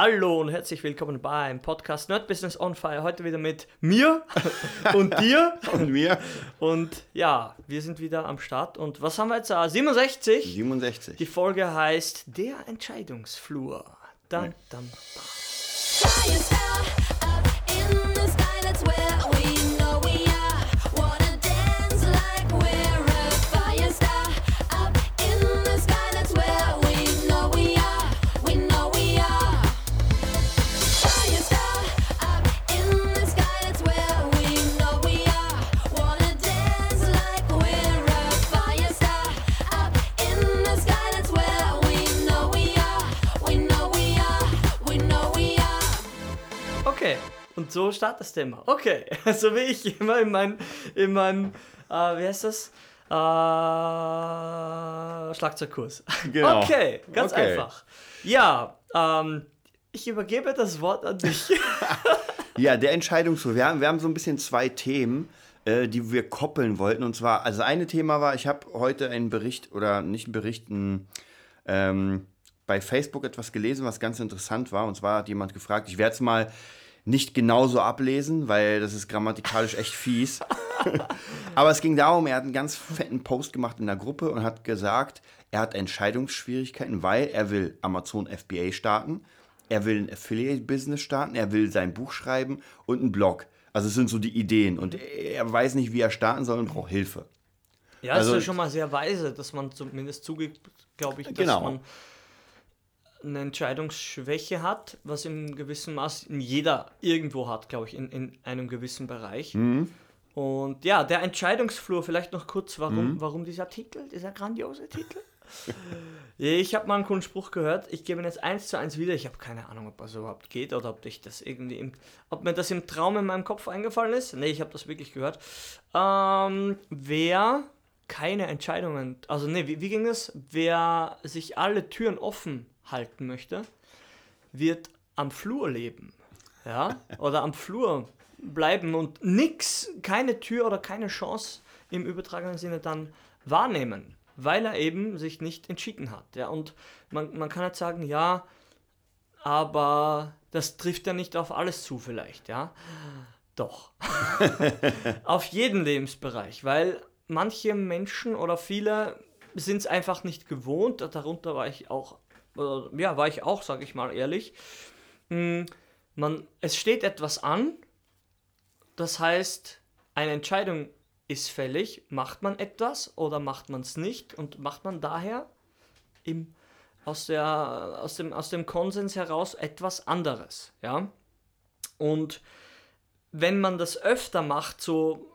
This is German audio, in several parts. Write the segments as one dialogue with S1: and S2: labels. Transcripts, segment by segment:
S1: Hallo und herzlich willkommen beim Podcast Nerd Business on Fire. Heute wieder mit mir und dir.
S2: Und mir.
S1: Und ja, wir sind wieder am Start. Und was haben wir jetzt? Ah, 67.
S2: 67.
S1: Die Folge heißt Der Entscheidungsflur. Dann, dann. Und so startest du immer. Okay. So wie ich immer in meinem, in meinem äh, wie heißt das? Äh, Schlagzeugkurs.
S2: Genau.
S1: Okay, ganz
S2: Okay.
S1: einfach. Ja, ähm, ich übergebe das Wort an dich.
S2: Ja, der Entscheidungsflur. Wir haben, wir haben so ein bisschen zwei Themen, äh, die wir koppeln wollten. Und zwar, also eine Thema war, ich habe heute einen Bericht oder nicht einen Bericht, ein, ähm, bei Facebook etwas gelesen, was ganz interessant war. Und zwar hat jemand gefragt, ich werde es mal nicht genauso ablesen, weil das ist grammatikalisch echt fies. Aber es ging darum, er hat einen ganz fetten Post gemacht in der Gruppe und hat gesagt, er hat Entscheidungsschwierigkeiten, weil er will Amazon FBA starten, er will ein Affiliate-Business starten, er will sein Buch schreiben und einen Blog. Also es sind so die Ideen und er weiß nicht, wie er starten soll und braucht Hilfe.
S1: Ja, das
S2: Also-
S1: ist ja schon mal sehr weise, dass man zumindest zugibt, glaube ich, dass
S2: Genau.
S1: man eine Entscheidungsschwäche hat, was im gewissen Maß jeder irgendwo hat, glaube ich, in, in einem gewissen Bereich.
S2: Mhm.
S1: Und ja, der Entscheidungsflur, vielleicht noch kurz, warum, warum dieser Titel, dieser grandiose Titel? ich habe mal einen coolen Spruch gehört, ich gebe ihn jetzt eins zu eins wieder, ich habe keine Ahnung, ob das überhaupt geht oder ob ich das irgendwie, im, ob mir das im Traum in meinem Kopf eingefallen ist. Nee, ich habe das wirklich gehört. Ähm, wer keine Entscheidungen, also nee, wie, wie ging es? Wer sich alle Türen offen halten möchte, wird am Flur leben. Ja? Oder am Flur bleiben und nix, keine Tür oder keine Chance im übertragenen Sinne dann wahrnehmen, weil er eben sich nicht entschieden hat. Ja? Und man, man kann jetzt sagen, ja, aber das trifft ja nicht auf alles zu vielleicht, ja. Doch. auf jeden Lebensbereich, weil manche Menschen oder viele sind es einfach nicht gewohnt, darunter war ich auch, ja, war ich auch, sage ich mal ehrlich. Mm, Man, es steht etwas an, das heißt, eine Entscheidung ist fällig, macht man etwas oder macht man es nicht und macht man daher im, aus, der, aus, dem, aus dem Konsens heraus etwas anderes, ja. Und wenn man das öfter macht, so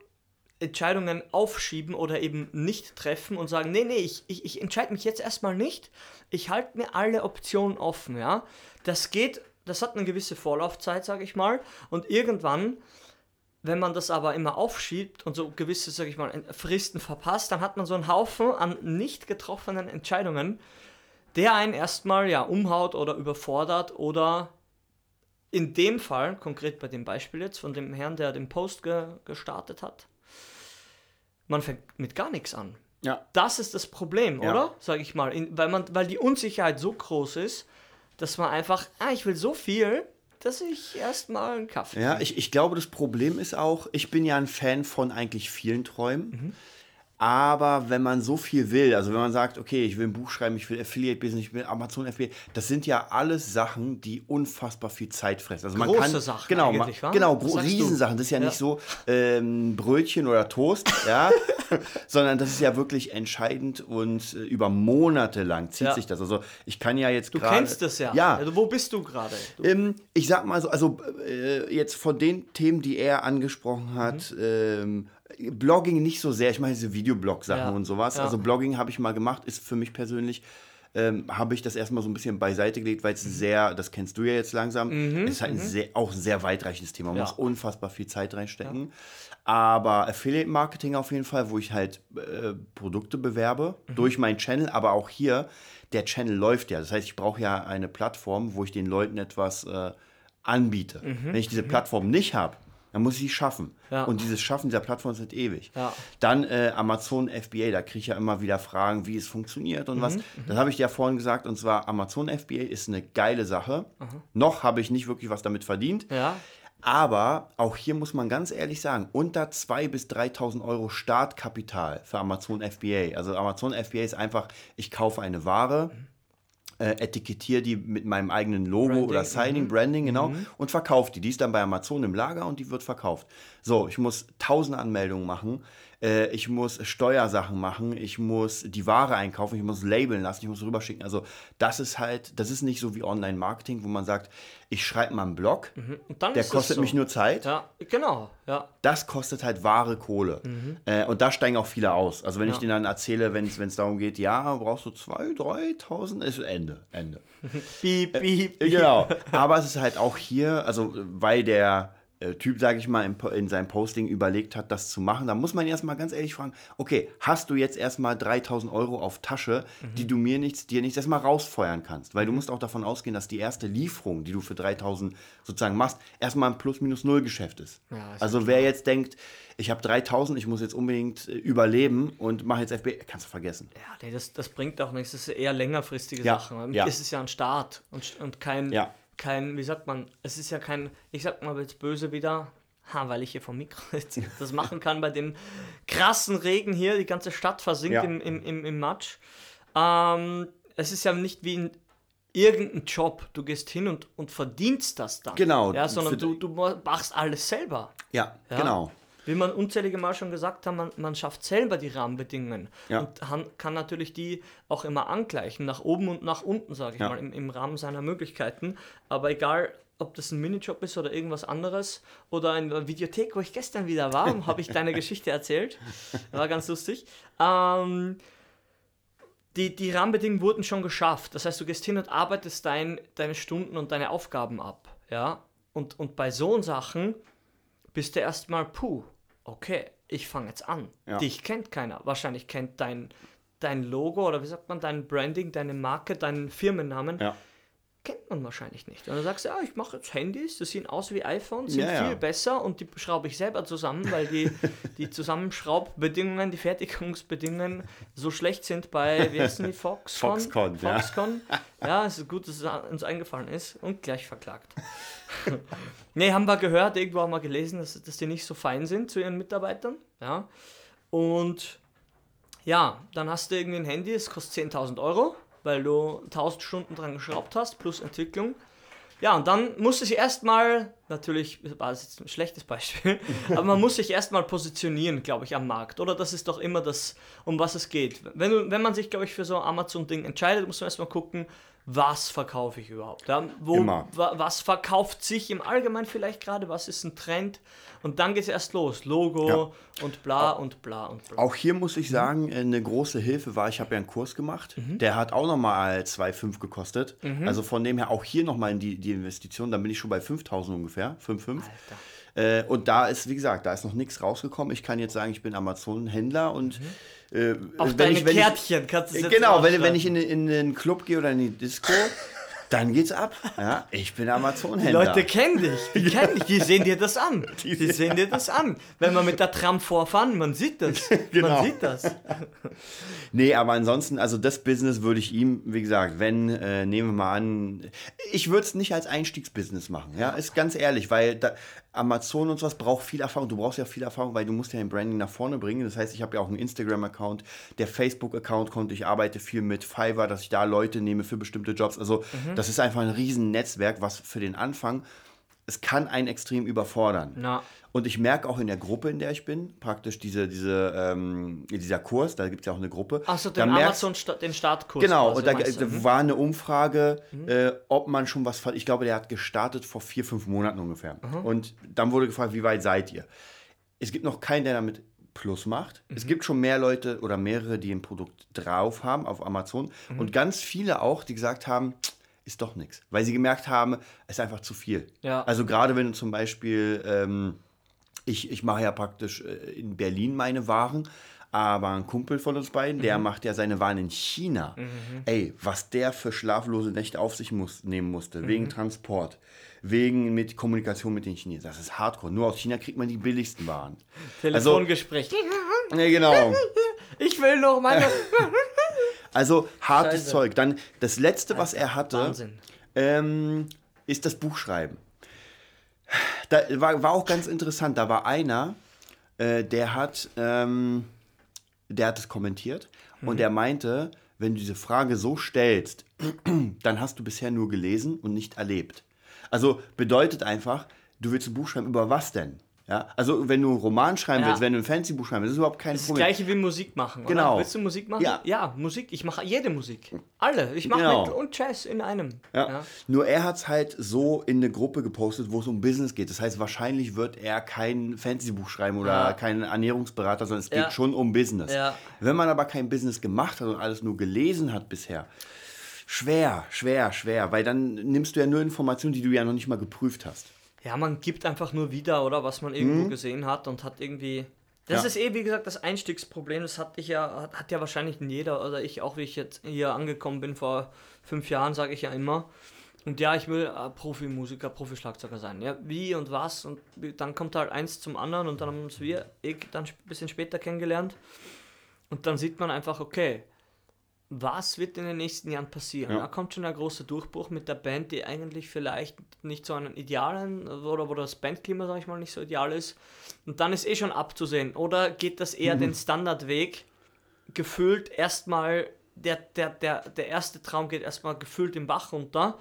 S1: Entscheidungen aufschieben oder eben nicht treffen und sagen, nee, nee, ich, ich, ich entscheide mich jetzt erstmal nicht, ich halte mir alle Optionen offen, ja. Das geht, das hat eine gewisse Vorlaufzeit, sage ich mal, und irgendwann, wenn man das aber immer aufschiebt und so gewisse, sage ich mal, Fristen verpasst, dann hat man so einen Haufen an nicht getroffenen Entscheidungen, der einen erstmal ja umhaut oder überfordert oder in dem Fall, konkret bei dem Beispiel jetzt von dem Herrn, der den Post ge gestartet hat, man fängt mit gar nichts an.
S2: Ja.
S1: Das ist das Problem,
S2: Ja.
S1: oder? Sag ich mal. In, weil, man, weil die Unsicherheit so groß ist, dass man einfach, ah, ich will so viel, dass ich erstmal einen Kaffee.
S2: Ja, ich, ich glaube, das Problem ist auch, ich bin ja ein Fan von eigentlich vielen Träumen. Aber wenn man so viel will, also wenn man sagt, okay, ich will ein Buch schreiben, ich will Affiliate-Business, ich will Amazon Affiliate, das sind ja alles Sachen, die unfassbar viel Zeit fressen. Also man
S1: Große
S2: kann,
S1: Sachen
S2: genau,
S1: eigentlich,
S2: man, genau,
S1: du?
S2: Riesensachen. Das ist ja,
S1: Ja.
S2: nicht so ähm, Brötchen oder Toast, ja, sondern das ist ja wirklich entscheidend und äh, über Monate lang zieht
S1: Ja.
S2: sich das. Also ich kann ja jetzt
S1: Du
S2: gerade...
S1: kennst das ja.
S2: Ja,
S1: Also, wo bist du gerade? Du-
S2: ähm, ich sag mal so, also äh, jetzt von den Themen, die er angesprochen hat,
S1: Mhm.
S2: ähm, Blogging nicht so sehr. Ich meine diese Videoblog-Sachen
S1: Ja,
S2: und sowas.
S1: ja.
S2: Also Blogging habe ich mal gemacht, ist für mich persönlich. Ähm, habe ich das erstmal so ein bisschen beiseite gelegt, weil es
S1: Mhm.
S2: sehr, das kennst du ja jetzt langsam, ist halt ein sehr, auch ein sehr weitreichendes Thema. Man
S1: Ja.
S2: muss unfassbar viel Zeit reinstecken. Aber Affiliate Marketing auf jeden Fall, wo ich halt äh, Produkte bewerbe
S1: Mhm.
S2: durch meinen Channel, aber auch hier, der Channel läuft ja. Das heißt, ich brauche ja eine Plattform, wo ich den Leuten etwas äh, anbiete.
S1: Mhm.
S2: Wenn ich diese Plattform nicht habe, Dann muss ich sie schaffen.
S1: Ja.
S2: Und dieses Schaffen dieser Plattform ist nicht ewig.
S1: Ja.
S2: Dann äh, Amazon FBA, da kriege ich ja immer wieder Fragen, wie es funktioniert und
S1: Mhm,
S2: was. Das habe ich dir ja vorhin gesagt. Und zwar, Amazon FBA ist eine geile Sache. Noch habe ich nicht wirklich was damit verdient.
S1: Ja.
S2: Aber auch hier muss man ganz ehrlich sagen, unter 2.000 bis 3.000 Euro Startkapital für Amazon FBA. Also Amazon FBA ist einfach, ich kaufe eine Ware, äh, etikettiere die mit meinem eigenen Logo
S1: Branding,
S2: oder Signing, Branding, genau, und verkaufe die. Die ist dann bei Amazon im Lager und die wird verkauft. So, ich muss tausende Anmeldungen machen, äh, ich muss Steuersachen machen, ich muss die Ware einkaufen, ich muss labeln lassen, ich muss rüberschicken. Also das ist halt, das ist nicht so wie Online-Marketing, wo man sagt, ich schreibe mal einen Blog,
S1: dann
S2: der kostet
S1: so.
S2: mich nur Zeit.
S1: Ja, genau. Ja.
S2: Das kostet halt wahre Kohle. Äh, und da steigen auch viele aus. Also wenn ich
S1: Ja.
S2: denen dann erzähle, wenn es darum geht, ja, brauchst du 2.000, 3.000, ist Ende. Ende.
S1: Piep, piep,
S2: Äh, Genau. Aber es ist halt auch hier, also weil der Typ, sage ich mal, in, in seinem Posting überlegt hat, das zu machen, da muss man erstmal ganz ehrlich fragen, okay, hast du jetzt erstmal 3000 Euro auf Tasche, die du mir nichts, dir nichts erstmal rausfeuern kannst? Weil du musst auch davon ausgehen, dass die erste Lieferung, die du für 3000 sozusagen machst, erstmal ein Plus-Minus-Null-Geschäft ist.
S1: Ja, ist
S2: also wer jetzt denkt, ich habe 3000, ich muss jetzt unbedingt äh, überleben und mache jetzt FB, kannst du vergessen.
S1: Ja, nee, das, das bringt auch nichts. Das ist eher längerfristige
S2: Ja,
S1: Sachen.
S2: ja.
S1: Es ist ja ein Start und, und kein,
S2: Ja.
S1: Kein, wie sagt man, es ist ja kein, ich sag mal jetzt böse wieder, ha, weil ich hier vom Mikro jetzt das machen kann bei dem krassen Regen hier, die ganze Stadt versinkt
S2: Ja.
S1: im, im, im, im Matsch. Ähm, es ist ja nicht wie ein irgendein Job. Du gehst hin und, und verdienst das dann.
S2: Genau.
S1: Ja, sondern du, du machst alles selber.
S2: Ja,
S1: Ja.
S2: genau.
S1: Wie man unzählige Mal schon gesagt hat, man, man schafft selber die Rahmenbedingungen
S2: Ja.
S1: und han- kann natürlich die auch immer angleichen, nach oben und nach unten, sage ich
S2: Ja.
S1: mal, im, im Rahmen seiner Möglichkeiten. Aber egal, ob das ein Minijob ist oder irgendwas anderes oder eine Videothek, wo ich gestern wieder war, habe ich deine Geschichte erzählt. War ganz lustig. Ähm, die, die Rahmenbedingungen wurden schon geschafft. Das heißt, du gehst hin und arbeitest dein, deine Stunden und deine Aufgaben ab. Ja? Und, und bei so Sachen bist du erstmal, puh, okay, ich fange jetzt an.
S2: Ja.
S1: Dich kennt keiner. Wahrscheinlich kennt dein, dein Logo oder wie sagt man, dein Branding, deine Marke, deinen Firmennamen,
S2: Ja.
S1: Kennt man wahrscheinlich nicht. Und dann sagst du, ja, ich mache jetzt Handys, die sehen aus wie iPhones, sind
S2: Ja, ja.
S1: viel besser und die schraube ich selber zusammen, weil die, die Zusammenschraubbedingungen, die Fertigungsbedingungen so schlecht sind bei, wie heißen die, Foxconn?
S2: Foxconn, ja.
S1: Foxconn. Ja, es ist gut, dass es uns eingefallen ist und gleich verklagt. nee, haben wir gehört, irgendwo haben wir gelesen, dass, dass die nicht so fein sind zu ihren Mitarbeitern. Ja. Und ja, dann hast du irgendwie ein Handy, es kostet 10.000 Euro, weil du 1000 Stunden dran geschraubt hast, plus Entwicklung. Ja, und dann muss ich erstmal, natürlich war das jetzt ein schlechtes Beispiel, aber man muss sich erstmal positionieren, glaube ich, am Markt. Oder das ist doch immer das, um was es geht. Wenn, du, wenn man sich, glaube ich, für so ein Amazon-Ding entscheidet, muss man erstmal gucken, was verkaufe ich überhaupt? Ja? Wo,
S2: Immer.
S1: wa, was verkauft sich im Allgemeinen vielleicht gerade? Was ist ein Trend? Und dann geht es erst los. Logo und bla und bla und bla.
S2: Auch hier muss ich sagen, äh, eine große Hilfe war, ich habe ja einen Kurs gemacht,
S1: Mhm.
S2: der hat auch nochmal 2,5 gekostet. Also von dem her auch hier nochmal die, die Investition, dann bin ich schon bei 5.000 ungefähr, 5,5. Äh, und da ist, wie gesagt, da ist noch nichts rausgekommen. Ich kann jetzt sagen, ich bin Amazon-Händler und äh,
S1: Mhm. Auf
S2: wenn
S1: deine
S2: ich, wenn ich,
S1: Kärtchen kannst du jetzt
S2: Genau, wenn, wenn ich in, in den Club gehe oder in die Disco, dann geht's ab. Ja, ich bin
S1: Die
S2: Amazon-Händler.
S1: Leute kennen dich, die kennen dich, die sehen dir das an. Die sehen dir das an. Wenn wir mit der Tram vorfahren, man sieht das.
S2: Genau.
S1: Man sieht das.
S2: Nee, aber ansonsten, also das Business würde ich ihm, wie gesagt, wenn, äh, nehmen wir mal an, ich würde es nicht als Einstiegsbusiness machen, ja, ist ganz ehrlich, weil da, Amazon und sowas braucht viel Erfahrung. Du brauchst ja viel Erfahrung, weil du musst ja ein Branding nach vorne bringen. Das heißt, ich habe ja auch einen Instagram-Account, der Facebook-Account kommt, ich arbeite viel mit Fiverr, dass ich da Leute nehme für bestimmte Jobs. Also das ist einfach ein riesen Netzwerk, was für den Anfang, es kann einen extrem überfordern.
S1: Na.
S2: Und ich merke auch in der Gruppe, in der ich bin, praktisch diese, diese, ähm, dieser Kurs, da gibt es ja auch eine Gruppe.
S1: Achso, den
S2: merkst-
S1: Amazon, Sta- den Startkurs.
S2: Genau, und da da
S1: Mhm.
S2: war eine Umfrage, äh, ob man schon was, ich glaube, der hat gestartet vor vier, fünf Monaten ungefähr. Und dann wurde gefragt, wie weit seid ihr? Es gibt noch keinen, der damit Plus macht.
S1: Mhm.
S2: Es gibt schon mehr Leute oder mehrere, die ein Produkt drauf haben auf Amazon.
S1: Mhm.
S2: Und ganz viele auch, die gesagt haben, ist doch nichts. Weil sie gemerkt haben, es ist einfach zu viel.
S1: Ja.
S2: Also gerade wenn du zum Beispiel, ähm, ich, ich mache ja praktisch äh, in Berlin meine Waren, Aber ein Kumpel von uns beiden, der
S1: Mhm.
S2: macht ja seine Wahlen in China. Ey, was der für schlaflose Nächte auf sich muss, nehmen musste,
S1: Mhm.
S2: wegen Transport, wegen mit Kommunikation mit den Chinesen. Das ist hardcore. Nur aus China kriegt man die billigsten Waren. Also,
S1: Telefongespräch.
S2: ja, genau.
S1: ich will noch meine.
S2: Also hartes
S1: Scheiße.
S2: Zeug. Dann das letzte, was er hatte, ähm, ist das Buchschreiben. Da war, war auch ganz interessant. Da war einer, äh, der hat, ähm, der hat es kommentiert und der meinte, wenn du diese Frage so stellst, dann hast du bisher nur gelesen und nicht erlebt. Also bedeutet einfach, du willst ein Buch schreiben über was denn? Ja, also wenn du einen Roman schreiben
S1: Ja.
S2: willst, wenn du ein Fancy-Buch schreiben willst, ist überhaupt kein
S1: Das
S2: Problem.
S1: gleiche wie Musik machen.
S2: Genau.
S1: Oder? Willst du Musik machen?
S2: Ja.
S1: Musik. Ich mache jede Musik. Alle. Ich mache
S2: Genau.
S1: Metal und Jazz in einem.
S2: Ja. Nur er hat es halt so in eine Gruppe gepostet, wo es um Business geht. Das heißt, wahrscheinlich wird er kein Fantasy-Buch schreiben oder
S1: Ja.
S2: kein Ernährungsberater, sondern es geht
S1: Ja.
S2: schon um Business.
S1: Ja.
S2: Wenn man aber kein Business gemacht hat und alles nur gelesen hat bisher, schwer, schwer, schwer, weil dann nimmst du ja nur Informationen, die du ja noch nicht mal geprüft hast.
S1: Ja, man gibt einfach nur wieder, oder was man irgendwo gesehen hat und hat irgendwie. Das
S2: Mhm. Ja.
S1: ist eh, wie gesagt, das Einstiegsproblem. Das hatte ich ja, hat, hat ja wahrscheinlich jeder oder ich auch, wie ich jetzt hier angekommen bin vor fünf Jahren, sage ich ja immer. Und ja, ich will äh, Profimusiker, Profischlagzeuger sein. Ja, wie und was und dann kommt halt eins zum anderen und dann haben uns wir eh dann ein bisschen später kennengelernt. Und dann sieht man einfach, okay, was wird in den nächsten Jahren passieren?
S2: Ja.
S1: Da kommt schon der große Durchbruch mit der Band, die eigentlich vielleicht nicht so einen idealen oder wo das Bandklima, sag ich mal, nicht so ideal ist. Und dann ist eh schon abzusehen. Oder geht das eher den Standardweg, gefühlt erstmal, der, der, der, der erste Traum geht erstmal gefühlt im Bach runter.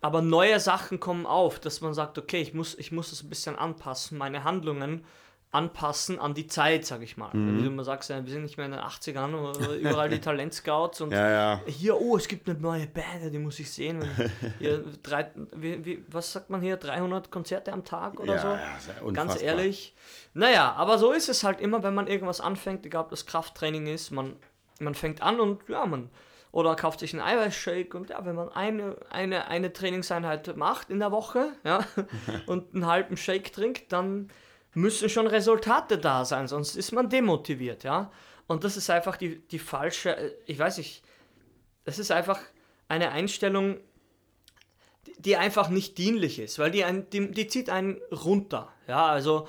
S1: Aber neue Sachen kommen auf, dass man sagt, okay, ich muss, ich muss das ein bisschen anpassen, meine Handlungen anpassen an die Zeit, sag ich mal.
S2: Mhm.
S1: Wie du immer sagst, wir sind nicht mehr in den 80ern, oder überall die Talentscouts und
S2: Ja, ja.
S1: hier, oh, es gibt eine neue Band, die muss ich sehen. Hier, drei, wie, wie, was sagt man hier, 300 Konzerte am Tag oder
S2: Ja,
S1: so?
S2: ja,
S1: Ganz ehrlich. Naja, aber so ist es halt immer, wenn man irgendwas anfängt, egal ob das Krafttraining ist, man, man fängt an und ja, man oder kauft sich einen Eiweißshake und ja, wenn man eine, eine, eine Trainingseinheit macht in der Woche ja, und einen halben Shake trinkt, dann müssen schon Resultate da sein, sonst ist man demotiviert, ja. Und das ist einfach die, die falsche, äh, ich weiß nicht, das ist einfach eine Einstellung, die- einfach nicht dienlich ist, weil die, ein, die, die zieht einen runter. Ja, also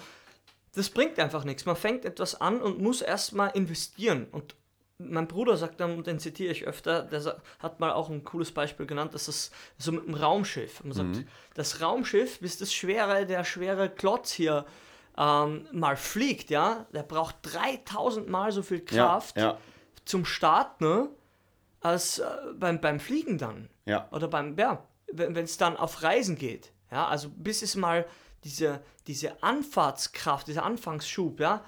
S1: das bringt einfach nichts. Man fängt etwas an und muss erstmal investieren. Und mein Bruder sagt dann, und den zitiere ich öfter, der hat mal auch ein cooles Beispiel genannt, dass das so mit dem Raumschiff. Man sagt, das Raumschiff, bis das schwere, der schwere Klotz hier ähm, mal fliegt, ja, der braucht 3000 Mal so viel Kraft
S2: Ja, ja,
S1: zum Start, ne, als äh, beim, beim Fliegen dann.
S2: ja.
S1: Oder beim, ja, wenn es dann auf Reisen geht. Ja, also bis es mal diese, diese Anfahrtskraft, dieser Anfangsschub, ja,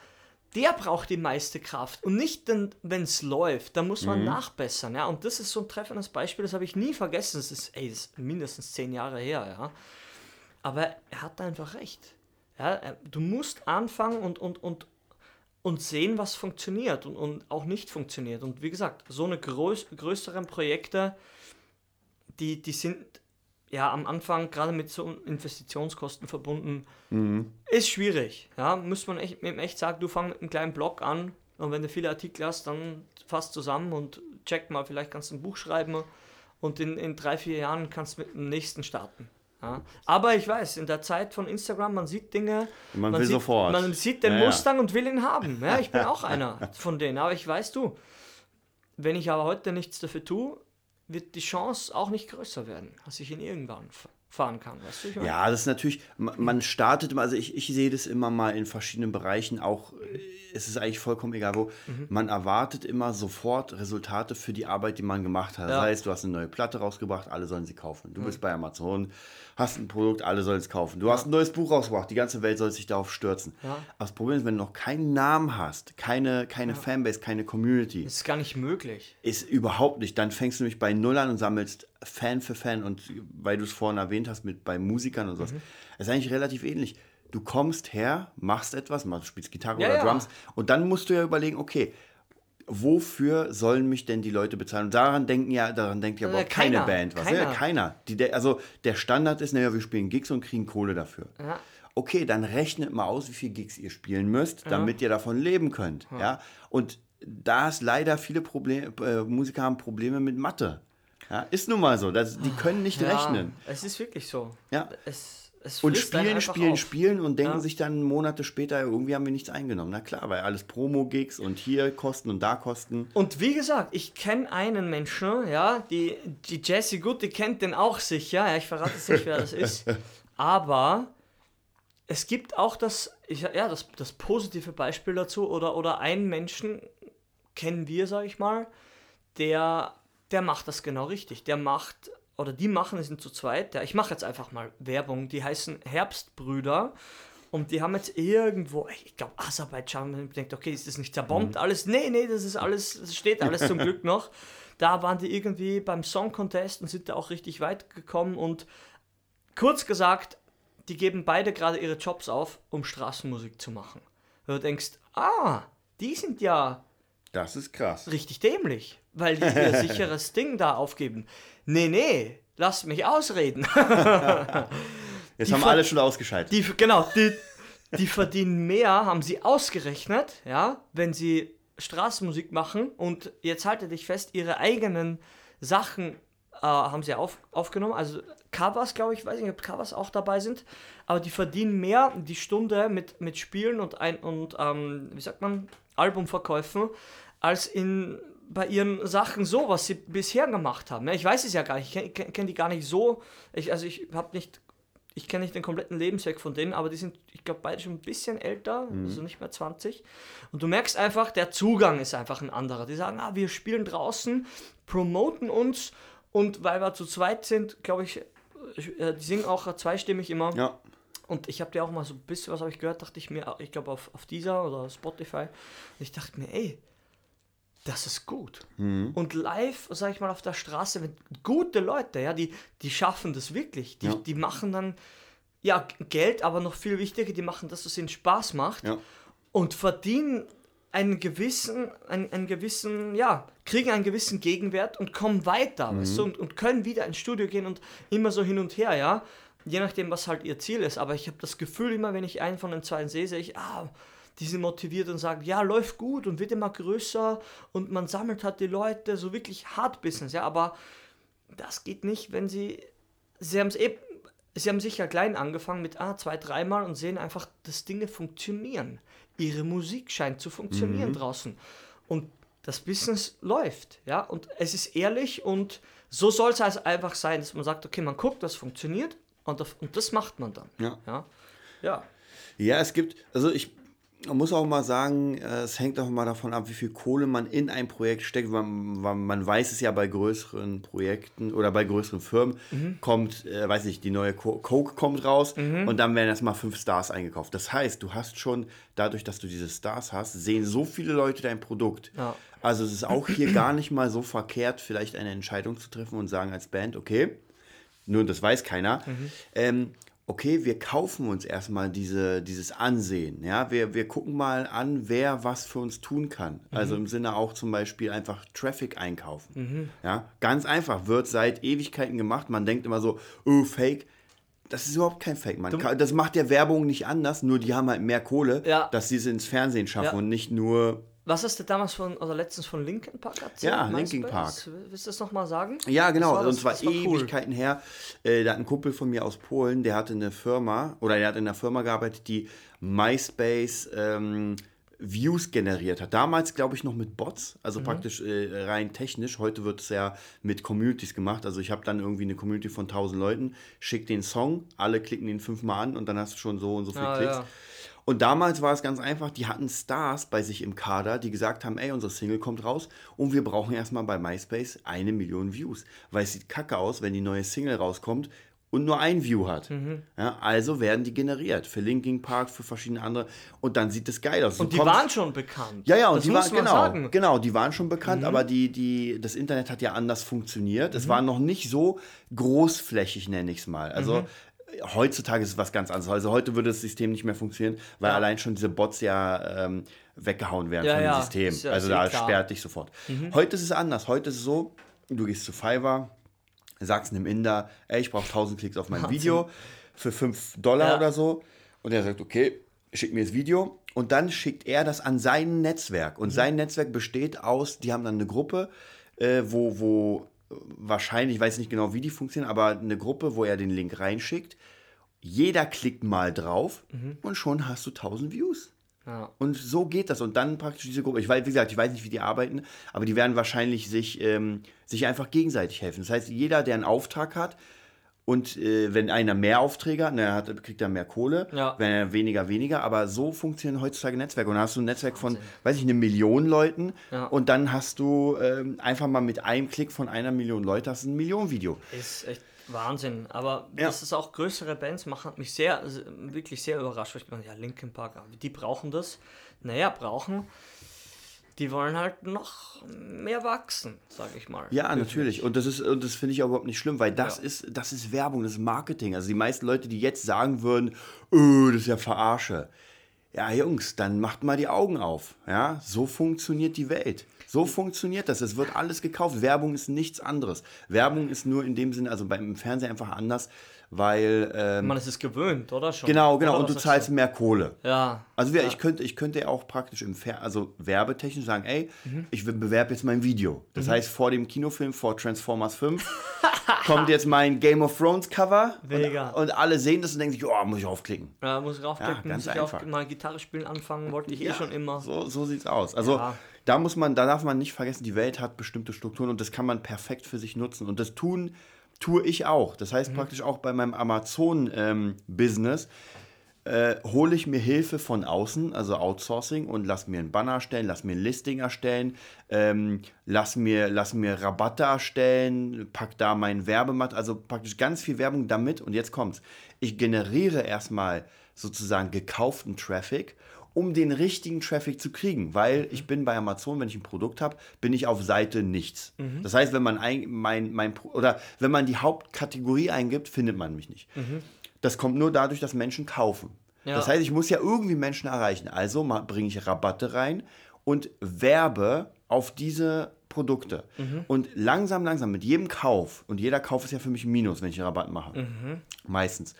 S1: der braucht die meiste Kraft. Und nicht wenn es läuft, da muss man nachbessern, ja. Und das ist so ein treffendes Beispiel, das habe ich nie vergessen. Das ist, ey, das ist mindestens zehn Jahre her, ja. Aber er hat einfach recht. Ja, er- du musst anfangen und, und, und, und sehen, was funktioniert und, und auch nicht funktioniert. Und wie gesagt, so eine größ größeren Projekte, die, die sind ja am Anfang gerade mit so Investitionskosten verbunden, ist schwierig. Ja, muss man echt, eben echt sagen, du fang mit einem kleinen Blog an und wenn du viele Artikel hast, dann fass zusammen und check mal, vielleicht kannst du ein Buch schreiben und in, in drei, vier Jahren kannst du mit dem nächsten starten. Ja. Aber ich weiß, in der Zeit von Instagram, man sieht Dinge,
S2: Man will
S1: sieht,
S2: sofort.
S1: Man sieht den
S2: Ja.
S1: Mustang und will ihn haben. Ja, ich bin auch einer von denen. Aber ich weiß du, wenn ich aber heute nichts dafür tue, wird die Chance auch nicht größer werden, dass ich ihn irgendwann fahren kann. Weißt du?
S2: Ja, das ist natürlich, ma- man startet immer, also ich, ich sehe das immer mal in verschiedenen Bereichen, auch äh, es ist eigentlich vollkommen egal wo,
S1: Mhm.
S2: man erwartet immer sofort Resultate für die Arbeit, die man gemacht hat. Das
S1: Ja.
S2: heißt, du hast eine neue Platte rausgebracht, alle sollen sie kaufen. Du bist bei Amazon, hast ein Produkt, alle sollen es kaufen. Du hast ein neues Buch rausgebracht, die ganze Welt soll sich darauf stürzen.
S1: Ja.
S2: Aber das Problem ist, wenn du noch keinen Namen hast, keine, keine Fanbase, keine Community,
S1: Das ist gar nicht möglich.
S2: ist überhaupt nicht. Dann fängst du nämlich bei Null an und sammelst Fan für Fan. Und weil du es vorhin erwähnt hast mit bei Musikern und sowas,
S1: Mhm.
S2: ist eigentlich relativ ähnlich. Du kommst her, machst etwas, machst, spielst Gitarre
S1: Ja,
S2: oder
S1: ja.
S2: Drums und dann musst du ja überlegen, okay, wofür sollen mich denn die Leute bezahlen? Und daran denken ja, daran denkt ja
S1: Äh,
S2: überhaupt
S1: keiner.
S2: keine Band was.
S1: Keiner.
S2: Ja, keiner. Die, der, also der Standard ist, naja, wir spielen Gigs und kriegen Kohle dafür.
S1: Ja.
S2: okay, dann rechnet mal aus, wie viel Gigs ihr spielen müsst, damit ihr davon leben könnt. Ja. Und da ist leider viele Probleme, äh, Musiker haben Probleme mit Mathe. Ja, ist nun mal so. Das, die können nicht rechnen.
S1: Es ist wirklich so.
S2: Ja.
S1: Es, es
S2: Und spielen, spielen,
S1: auf.
S2: spielen und denken
S1: Ja.
S2: sich dann Monate später, irgendwie haben wir nichts eingenommen. Na klar, weil alles Promo-Gigs und hier Kosten und da Kosten.
S1: Und wie gesagt, ich kenne einen Menschen, ja, die, die Jessie Good, die kennt den auch sicher, ja, ich verrate jetzt nicht, wer das ist, aber es gibt auch das, ja, das, das positive Beispiel dazu, oder, oder einen Menschen kennen wir, sag ich mal, der, der macht das genau richtig. Der macht, oder die machen, die sind zu zweit, der, ich mache jetzt einfach mal Werbung, die heißen Herbstbrüder und die haben jetzt irgendwo, ich glaube Aserbaidschan, man denkt, okay, ist das nicht zerbombt alles? Nee, nee, das ist alles, das steht alles zum Glück noch. Da waren die irgendwie beim Song Contest und sind da auch richtig weit gekommen und kurz gesagt, die geben beide gerade ihre Jobs auf, um Straßenmusik zu machen. Wenn du denkst, ah, die sind ja
S2: Das ist krass.
S1: richtig dämlich, weil die ihr sicheres Ding da aufgeben. Nee, nee, lasst mich ausreden.
S2: Jetzt
S1: Die
S2: haben alle schon ausgeschaltet.
S1: Die, genau, die, die verdienen mehr, haben sie ausgerechnet, ja, wenn sie Straßenmusik machen und jetzt halte dich fest, ihre eigenen Sachen äh, haben sie auf, aufgenommen, also Covers, glaube ich, weiß nicht, ob Covers auch dabei sind, aber die verdienen mehr die Stunde mit, mit Spielen und, ein, und ähm, wie sagt man, Albumverkäufen, als in bei ihren Sachen so, was sie bisher gemacht haben. Ja, Ich weiß es ja gar nicht, ich kenne kenn, die gar nicht so, ich, also ich habe nicht ich kenne nicht den kompletten Lebensweg von denen, aber die sind, ich glaube, beide schon ein bisschen älter, also nicht mehr 20. Und du merkst einfach, der Zugang ist einfach ein anderer. Die sagen, ah, wir spielen draußen, promoten uns und weil wir zu zweit sind, glaube ich, äh, die singen auch zweistimmig immer.
S2: Ja.
S1: Und ich habe dir auch mal so ein bisschen was habe ich gehört, dachte ich mir, ich glaube auf, auf dieser oder Spotify. Und ich dachte mir, ey, das ist gut. Und live, sag ich mal, auf der Straße, wenn gute Leute, ja, die, die schaffen das wirklich. Die,
S2: Ja.
S1: die machen dann, ja, Geld, aber noch viel wichtiger, die machen das, was ihnen Spaß macht
S2: Ja.
S1: und verdienen einen gewissen, einen, einen gewissen, ja, kriegen einen gewissen Gegenwert und kommen weiter, weißt du, und, und können wieder ins Studio gehen und immer so hin und her, ja, je nachdem, was halt ihr Ziel ist. Aber ich habe das Gefühl, immer wenn ich einen von den zwei sehe, sehe ich, ah, die sind motiviert und sagen, ja, läuft gut und wird immer größer und man sammelt halt die Leute, so wirklich hart Business, ja, aber das geht nicht, wenn sie, sie haben es eben, sie haben sicher klein angefangen mit ah, zwei, dreimal und sehen einfach, dass Dinge funktionieren. Ihre Musik scheint zu funktionieren draußen. Und das Business läuft, ja, und es ist ehrlich und so soll es also einfach sein, dass man sagt, okay, man guckt, das funktioniert und das, und das macht man dann.
S2: Ja.
S1: Ja. ja.
S2: Ja, es gibt, also ich muss auch mal sagen, äh, es hängt auch mal davon ab, wie viel Kohle man in ein Projekt steckt. Man, man, weiß es ja bei größeren Projekten oder bei größeren Firmen, kommt, äh, weiß ich, die neue Co Coke kommt raus und dann werden erstmal fünf Stars eingekauft. Das heißt, du hast schon, dadurch, dass du diese Stars hast, sehen so viele Leute dein Produkt.
S1: Ja.
S2: Also es ist auch hier gar nicht mal so verkehrt, vielleicht eine Entscheidung zu treffen und sagen als Band, okay, nur das weiß keiner. Ähm, okay, wir kaufen uns erstmal diese, dieses Ansehen. Ja? Wir, wir gucken mal an, wer was für uns tun kann. Also im Sinne auch zum Beispiel einfach Traffic einkaufen. Ja? Ganz einfach, wird seit Ewigkeiten gemacht. Man denkt immer so, oh, Fake. Das ist überhaupt kein Fake, man. kann- Das macht der Werbung nicht anders, nur die haben halt mehr Kohle,
S1: Ja.
S2: dass sie es ins Fernsehen schaffen
S1: Ja.
S2: und nicht nur
S1: Was hast du damals von, oder letztens von Linkin Park erzählt?
S2: Ja? Linkin Park.
S1: Willst du das nochmal sagen?
S2: Ja, genau.
S1: Das war das-
S2: und zwar
S1: das war cool.
S2: Ewigkeiten her. Äh, da hat ein Kumpel von mir aus Polen, der hatte eine Firma, oder der hat in einer Firma gearbeitet, die MySpace ähm, Views generiert hat. Damals, glaube ich, noch mit Bots,
S1: Mhm.
S2: also praktisch äh, rein technisch. Heute wird es ja mit Communities gemacht. Also ich habe dann irgendwie eine Community von 1000 Leuten, schick den Song, alle klicken ihn fünfmal an und dann hast du schon so und so viele
S1: Ah,
S2: Klicks.
S1: ja.
S2: Und damals war es ganz einfach, die hatten Stars bei sich im Kader, die gesagt haben, ey, unsere Single kommt raus und wir brauchen erstmal bei MySpace eine Million Views. Weil es sieht kacke aus, wenn die neue Single rauskommt und nur ein View hat.
S1: Mhm.
S2: Ja, also werden die generiert für Linkin Park, für verschiedene andere und dann sieht es geil aus. Du
S1: Und die
S2: kommst-
S1: waren schon bekannt.
S2: ja, ja, und
S1: das
S2: die waren genau,
S1: sagen. Mhm.
S2: genau, die waren schon bekannt, aber die, die, das Internet hat ja anders funktioniert.
S1: Mhm.
S2: Es war noch nicht so großflächig, nenne ich es mal. Also
S1: Mhm.
S2: Heutzutage ist es was ganz anderes. Also heute würde das System nicht mehr funktionieren, weil
S1: Ja.
S2: allein schon diese Bots ja ähm, weggehauen werden
S1: Ja,
S2: von dem
S1: ja,
S2: System.
S1: ist
S2: also da
S1: klar. Mhm.
S2: sperrt dich sofort. Heute ist es anders. Heute ist es so, du gehst zu Fiverr, sagst einem Inder, ey, ich brauche 1000 Klicks auf mein Video für 5 Dollar oder so. Und er sagt, okay, schick mir das Video. Und dann schickt er das an sein Netzwerk. Und sein Netzwerk besteht aus, die haben dann eine Gruppe, äh, wo, wo wahrscheinlich, ich weiß nicht genau, wie die funktionieren, aber eine Gruppe, wo er den Link reinschickt. Jeder klickt mal drauf und schon hast du 1000 Views.
S1: Ja.
S2: Und so geht das. Und dann praktisch diese Gruppe, ich weiß, wie gesagt, ich weiß nicht, wie die arbeiten, aber die werden wahrscheinlich sich, ähm, sich einfach gegenseitig helfen. Das heißt, jeder, der einen Auftrag hat und äh, wenn einer mehr Aufträge hat, na, hat, kriegt er mehr Kohle,
S1: Ja.
S2: wenn er weniger, weniger. Aber so funktionieren heutzutage Netzwerke. Und dann hast du ein Netzwerk von, weiß ich, eine Million Leuten
S1: Ja.
S2: und dann hast du ähm, einfach mal mit einem Klick von einer Million Leute hast du ein Million-Video.
S1: Ist echt Wahnsinn. Aber
S2: Ja.
S1: dass es auch größere Bands machen, mich sehr, also wirklich sehr überrascht. Weil ich meine, ja, Linkin Park, die brauchen das. Naja, brauchen. Die wollen halt noch mehr wachsen, sage ich mal.
S2: Ja, natürlich. Und das ist, und das finde ich auch überhaupt nicht schlimm, weil das
S1: Ja.
S2: ist, das ist Werbung, das ist Marketing. Also die meisten Leute, die jetzt sagen würden, öh, das ist ja Verarsche. Ja, Jungs, dann macht mal die Augen auf. Ja, so funktioniert die Welt. So funktioniert das. Es wird alles gekauft. Werbung ist nichts anderes. Werbung ist nur in dem Sinne, also beim Fernsehen einfach anders, weil ähm,
S1: Man ist es gewöhnt, oder schon?
S2: genau, genau.
S1: Oder
S2: Und du zahlst mehr Kohle.
S1: Ja.
S2: Also wir,
S1: ja.
S2: ich könnte, ich könnte ja auch praktisch im Fer also werbetechnisch sagen, ey,
S1: Mhm.
S2: ich bewerbe jetzt mein Video. Das heißt, vor dem Kinofilm, vor Transformers 5, kommt jetzt mein Game of Thrones Cover
S1: Mega.
S2: und, und alle sehen das und denken sich, oh, muss ich aufklicken.
S1: Ja, muss raufklicken,
S2: Ja, ganz
S1: muss ich auch
S2: einfach.
S1: mal Gitarre spielen anfangen, wollte ich eh schon immer.
S2: So, so sieht's aus. Also
S1: Ja.
S2: da muss man, da darf man nicht vergessen, die Welt hat bestimmte Strukturen und das kann man perfekt für sich nutzen. Und das tun, tue ich auch. Das
S1: Mhm.
S2: heißt praktisch auch bei meinem Amazon-Business. äh, hole ich mir Hilfe von außen, also Outsourcing, und lass mir einen Banner erstellen, lass mir ein Listing erstellen, ähm, lass, mir, lass mir Rabatte erstellen, pack da mein Werbematt, also praktisch ganz viel Werbung damit. Und jetzt kommt's. Ich generiere erstmal sozusagen gekauften Traffic, um den richtigen Traffic zu kriegen, weil ich bin bei Amazon, wenn ich ein Produkt habe, bin ich auf Seite nichts. Das heißt, wenn man ein, mein, mein oder wenn man die Hauptkategorie eingibt, findet man mich nicht. Das kommt nur dadurch, dass Menschen kaufen.
S1: Ja.
S2: Das heißt, ich muss ja irgendwie Menschen erreichen. Also bringe ich Rabatte rein und werbe auf diese Produkte. Und langsam, langsam, mit jedem Kauf, und jeder Kauf ist ja für mich ein Minus, wenn ich einen Rabatt mache. Meistens.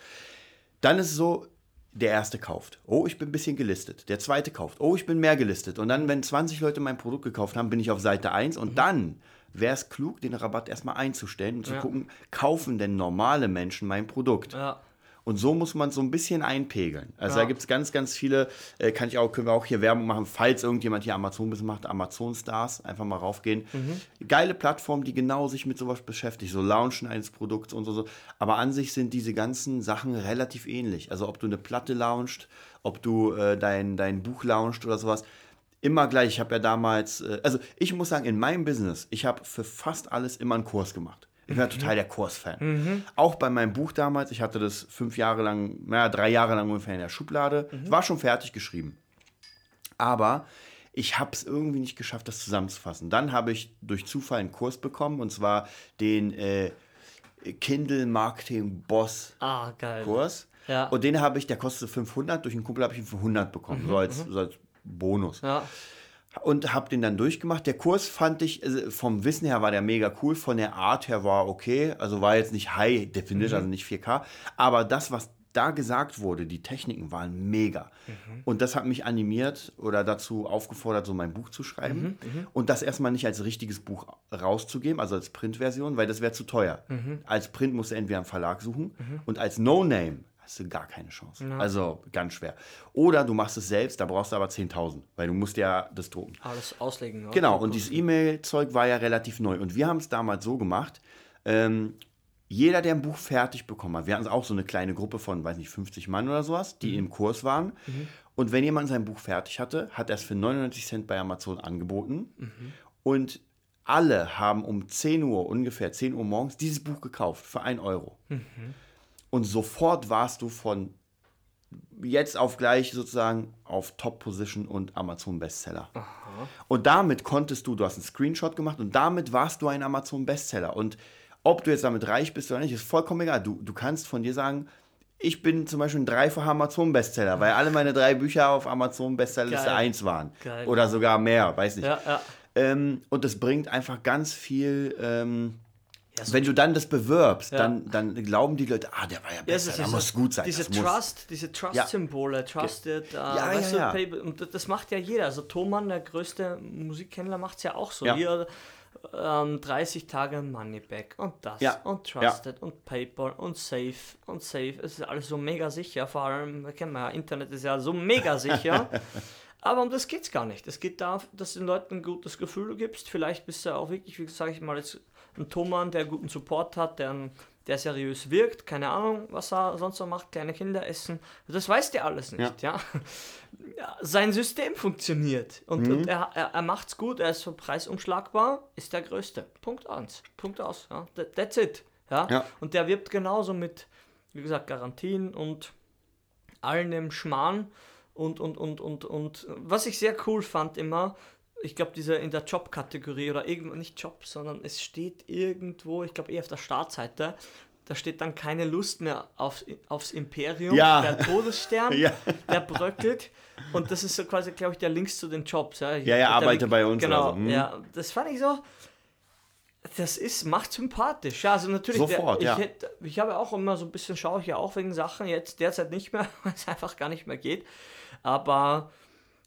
S2: Dann ist es so, der erste kauft. Oh, ich bin ein bisschen gelistet. Der zweite kauft. Oh, ich bin mehr gelistet. Und dann, wenn 20 Leute mein Produkt gekauft haben, bin ich auf Seite 1. Und dann wäre es klug, den Rabatt erstmal einzustellen und zu
S1: Ja.
S2: gucken, kaufen denn normale Menschen mein Produkt?
S1: Ja.
S2: Und so muss man so ein bisschen einpegeln. Also
S1: Ja.
S2: da gibt es ganz, ganz viele, äh, kann ich auch, können wir auch hier Werbung machen, falls irgendjemand hier Amazon business macht, Amazon Stars, einfach mal raufgehen. Geile Plattform, die genau sich mit sowas beschäftigt, so Launchen eines Produkts und so, so. Aber an sich sind diese ganzen Sachen relativ ähnlich. Also ob du eine Platte launcht, ob du äh, dein, dein Buch launcht oder sowas. Immer gleich, ich habe ja damals, äh, also ich muss sagen, in meinem Business, ich habe für fast alles immer einen Kurs gemacht. Ich bin ja total der Kursfan. Auch bei meinem Buch damals, ich hatte das fünf Jahre lang, naja, drei Jahre lang ungefähr in der Schublade. Es war schon fertig geschrieben. Aber ich habe es irgendwie nicht geschafft, das zusammenzufassen. Dann habe ich durch Zufall einen Kurs bekommen und zwar den äh, Kindle Marketing Boss
S1: Ah.
S2: Kurs.
S1: Ja.
S2: Und den habe ich, der kostet 500, durch einen Kumpel habe ich ihn für 100 bekommen, so, als, so als Bonus.
S1: Ja.
S2: Und habe den dann durchgemacht. Der Kurs fand ich, also vom Wissen her war der mega cool, von der Art her war okay, also war jetzt nicht High Definition, also nicht 4K, aber das, was da gesagt wurde, die Techniken waren mega. Und das hat mich animiert oder dazu aufgefordert, so mein Buch zu schreiben. Und das erstmal nicht als richtiges Buch rauszugeben, also als Printversion, weil das wäre zu teuer. Als Print musst du entweder einen Verlag suchen und als No-Name hast du gar keine Chance. Also ganz schwer. Oder du machst es selbst, da brauchst du aber 10.000, weil du musst ja das drucken.
S1: Alles auslegen. ja.
S2: Genau, und dieses E-Mail-Zeug war ja relativ neu. Und wir haben es damals so gemacht, ähm, jeder, der ein Buch fertig bekommen hat, wir hatten auch so eine kleine Gruppe von, weiß nicht, 50 Mann oder sowas, die im Kurs waren. Und wenn jemand sein Buch fertig hatte, hat er es für 99 Cent bei Amazon angeboten. Und alle haben um 10 Uhr, ungefähr 10 Uhr morgens, dieses Buch gekauft für 1 Euro. Und sofort warst du von jetzt auf gleich sozusagen auf Top-Position und Amazon-Bestseller. Und damit konntest du, du hast einen Screenshot gemacht und damit warst du ein Amazon-Bestseller. Und ob du jetzt damit reich bist oder nicht, ist vollkommen egal. Du, du kannst von dir sagen, ich bin zum Beispiel ein dreifacher Amazon-Bestseller, weil alle meine drei Bücher auf Amazon-Bestsellerliste
S1: Geil.
S2: 1 waren.
S1: Geil.
S2: Oder sogar mehr, weiß nicht.
S1: Ja, ja.
S2: Ähm, und das bringt einfach ganz viel, ähm,
S1: so-
S2: wenn du dann das bewirbst,
S1: Ja.
S2: dann, dann glauben die Leute, ah, der war ja
S1: Ja, es
S2: besser,
S1: ist
S2: der muss gut sein.
S1: Diese. Trust, diese Trust-Symbole, Trusted, äh,
S2: ja,
S1: weißt
S2: ja.
S1: Pay- und das- macht ja jeder. Also Thomann, der größte Musikhändler, macht es ja auch so.
S2: Ja.
S1: Hier ähm, 30 Tage Moneyback und das
S2: Ja,
S1: und Trusted und PayPal und Safe und Safe. Es ist alles so mega sicher. Vor allem, wir kennen wir ja, Internet ist ja so mega sicher. Aber um das geht es gar nicht. Es geht darum, dass du den Leuten ein gutes Gefühl gibst. Vielleicht bist du auch wirklich, wie sage ich mal, jetzt ein Thomann, der guten Support hat, der, der seriös wirkt. Keine Ahnung, was er sonst noch macht. Kleine Kinder essen. Das weißt du alles nicht, ja. ja. Sein System funktioniert. Und,
S2: Mhm.
S1: und er, er, er macht's gut. Er ist so preisumschlagbar. Ist der Größte. Punkt eins. Punkt aus. Ja. That- That's it. Ja?
S2: Ja.
S1: Und der wirbt genauso mit, wie gesagt, Garantien und allen dem Schmarrn und, und, und, und, und was ich sehr cool fand immer, ich glaube, diese in der Job-Kategorie oder irgendwo, nicht Job, sondern es steht irgendwo, ich glaube eher auf der Startseite, da steht dann keine Lust mehr auf, aufs Imperium,
S2: Ja.
S1: der Todesstern,
S2: Ja.
S1: der bröckelt und das ist so quasi, glaube ich, der Links zu den Jobs. Ja,
S2: Ja, ja, arbeite bei uns
S1: Genau,
S2: oder so, hm.
S1: ja, das fand ich so, das ist, macht sympathisch. Ja, also natürlich,
S2: Sofort,
S1: der,
S2: ja.
S1: ich, hätte- ich habe auch immer so ein bisschen, schaue ich ja auch wegen Sachen, jetzt derzeit nicht mehr, weil es einfach gar nicht mehr geht. Aber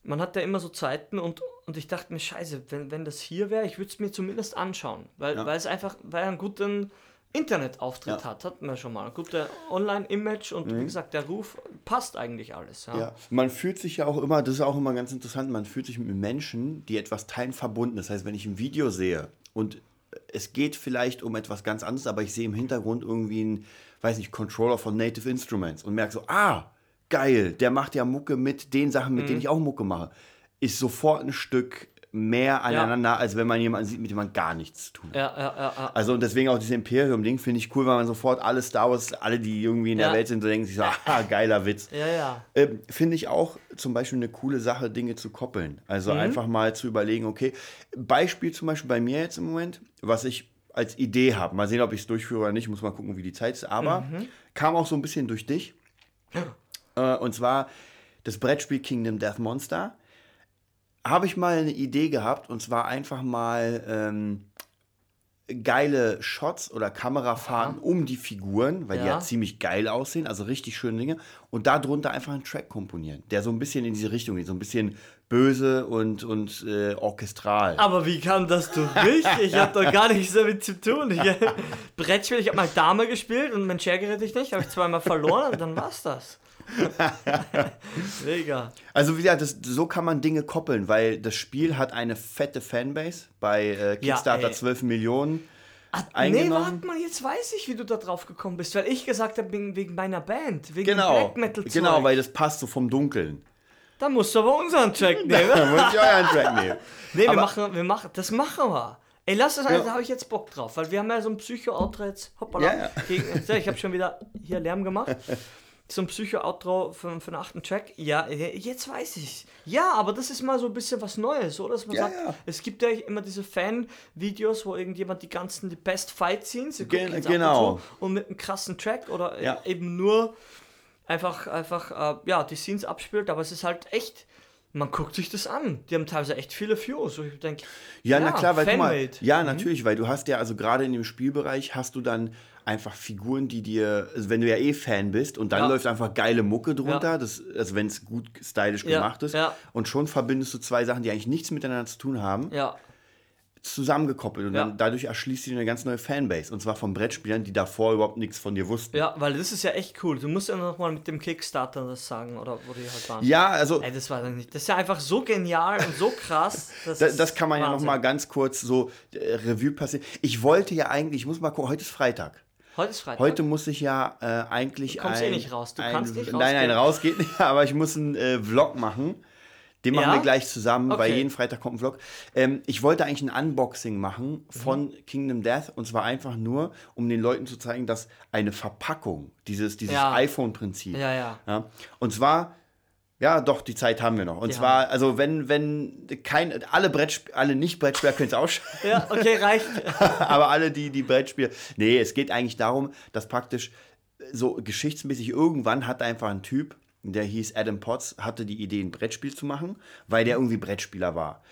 S1: man hat ja immer so Zeiten und, und ich dachte mir, scheiße, wenn, wenn das hier wäre, ich würde es mir zumindest anschauen. Weil,
S2: Ja.
S1: weil es einfach, weil er einen guten Internetauftritt
S2: Ja.
S1: hat, hatten wir schon mal. Ein guter Online-Image und wie gesagt, der Ruf passt eigentlich alles. Ja.
S2: Ja, man fühlt sich ja auch immer, das ist auch immer ganz interessant, man fühlt sich mit Menschen, die etwas teilen, verbunden. Das heißt, wenn ich ein Video sehe und es geht vielleicht um etwas ganz anderes, aber ich sehe im Hintergrund irgendwie einen, weiß nicht, Controller von Native Instruments und merke so, ah, geil, der macht ja Mucke mit den Sachen, mit denen ich auch Mucke mache, ist sofort ein Stück mehr aneinander, als wenn man jemanden sieht, mit dem man gar nichts zu tun hat.
S1: Ja, ja, ja, ja.
S2: Also und deswegen auch dieses Imperium-Ding finde ich cool, weil man sofort alle Star Wars, alle, die irgendwie in der
S1: Ja.
S2: Welt sind, so denken sich so, ah, geiler Witz.
S1: Ja, ja.
S2: Ähm, Finde ich auch zum Beispiel eine coole Sache, Dinge zu koppeln. Also einfach mal zu überlegen, okay, Beispiel zum Beispiel bei mir jetzt im Moment, was ich als Idee habe. Mal sehen, ob ich es durchführe oder nicht, muss mal gucken, wie die Zeit ist. Aber kam auch so ein bisschen durch dich. Äh, und zwar das Brettspiel Kingdom Death Monster. Habe ich mal eine Idee gehabt und zwar einfach mal ähm, geile Shots oder Kamerafahrten um die Figuren, weil die
S1: Ja.
S2: ja ziemlich geil aussehen, also richtig schöne Dinge. Und darunter einfach einen Track komponieren, der so ein bisschen in diese Richtung geht, so ein bisschen böse und, und äh, orchestral.
S1: Aber wie kam das durch mich? Ich habe doch gar nichts damit zu tun. Ich, Brettspiel, ich habe mal Dame gespielt und mein Share ich nicht, habe ich zweimal verloren und dann war's das. Mega.
S2: Also wie gesagt, das, so kann man Dinge koppeln, weil das Spiel hat eine fette Fanbase bei äh, Kickstarter
S1: ey.
S2: 12 Millionen.
S1: Nee,
S2: Eingenommen.
S1: warte mal, jetzt weiß ich, wie du da drauf gekommen bist, weil ich gesagt habe, wegen, wegen meiner Band, wegen
S2: Genau,
S1: Black Metal
S2: genau, weil das passt so vom Dunkeln.
S1: Da musst du aber unseren Track nehmen.
S2: Da muss ich euren Track nehmen.
S1: Nee, wir machen, wir machen, das machen wir. Ey, lass das,
S2: Ja.
S1: da habe ich jetzt Bock drauf, weil wir haben ja so ein Psycho-Outro jetzt. Hoppala.
S2: Ja, ja.
S1: Gegen, ich habe schon wieder hier Lärm gemacht. So ein Psycho-Outro für, für den achten Track. Ja, jetzt weiß ich. Ja, aber das ist mal so ein bisschen was Neues, oder? Dass man
S2: Ja,
S1: sagt,
S2: ja.
S1: es gibt ja immer diese Fan-Videos, wo irgendjemand die ganzen, die Best Fight Scenes,
S2: Gen- genau.
S1: Und, so, und mit einem krassen Track oder
S2: Ja.
S1: eben nur einfach, einfach, äh, ja, die Scenes abspielt, aber es ist halt echt, man guckt sich das an. Die haben teilweise echt viele Views. ich denke,
S2: Ja, na klar, weil guck mal, ja,
S1: Mhm.
S2: natürlich, weil du hast ja, also gerade in dem Spielbereich hast du dann einfach Figuren, die dir, also wenn du ja eh Fan bist und dann
S1: Ja.
S2: läuft einfach geile Mucke drunter,
S1: Ja.
S2: das, also wenn es gut stylisch
S1: Ja,
S2: gemacht ist
S1: ja.
S2: und schon verbindest du zwei Sachen, die eigentlich nichts miteinander zu tun haben,
S1: Ja,
S2: zusammengekoppelt und
S1: Ja.
S2: dann dadurch erschließt sich eine ganz neue Fanbase und zwar von Brettspielern, die davor überhaupt nichts von dir wussten.
S1: ja, weil das ist ja echt cool. Du musst ja noch mal mit dem Kickstarter das sagen, oder wo die halt waren.
S2: Ja, also
S1: Ey, das war dann nicht. Das ist ja einfach so genial und so krass. Das,
S2: Da,
S1: ist
S2: das kann man ja noch
S1: Wahnsinn.
S2: mal ganz kurz so äh, Revue passieren. Ich wollte ja eigentlich, ich muss mal gucken, heute ist Freitag.
S1: Heute ist Freitag.
S2: Heute muss ich ja äh, eigentlich
S1: Du kommst eh
S2: ein,
S1: nicht raus. Du
S2: ein,
S1: kannst nicht
S2: Nein, nein,
S1: rausgehen.
S2: raus geht nicht, aber ich muss einen äh, Vlog machen. Den machen
S1: Ja?
S2: wir gleich zusammen, weil
S1: Okay.
S2: jeden Freitag kommt ein Vlog. Ähm, ich wollte eigentlich ein Unboxing machen von
S1: Mhm.
S2: Kingdom Death und zwar einfach nur, um den Leuten zu zeigen, dass eine Verpackung, dieses, dieses
S1: Ja.
S2: iPhone-Prinzip,
S1: Ja, ja.
S2: ja. Und zwar, ja, doch, die Zeit haben wir noch. Und
S1: Die
S2: zwar, also wenn, wenn kein, alle Brettspiel, alle Nicht-Brettspieler können es ausschalten,
S1: Ja, okay, reicht.
S2: aber alle, die die Brettspiele. Nee, es geht eigentlich darum, dass praktisch so geschichtsmäßig irgendwann hat einfach ein Typ, der hieß Adam Potts, hatte die Idee, ein Brettspiel zu machen, weil der irgendwie Brettspieler war.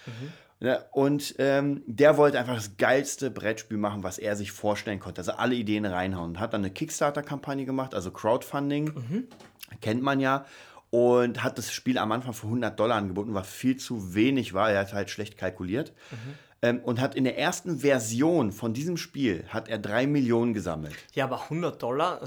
S2: Ja, und ähm, der wollte einfach das geilste Brettspiel machen, was er sich vorstellen konnte. Also alle Ideen reinhauen. Hat dann eine Kickstarter-Kampagne gemacht, also Crowdfunding. Kennt man ja. Und hat das Spiel am Anfang für 100 Dollar angeboten, was viel zu wenig war. Er hat halt schlecht kalkuliert. Ähm, und hat in der ersten Version von diesem Spiel hat er 3 Millionen gesammelt.
S1: Ja, aber 100 Dollar,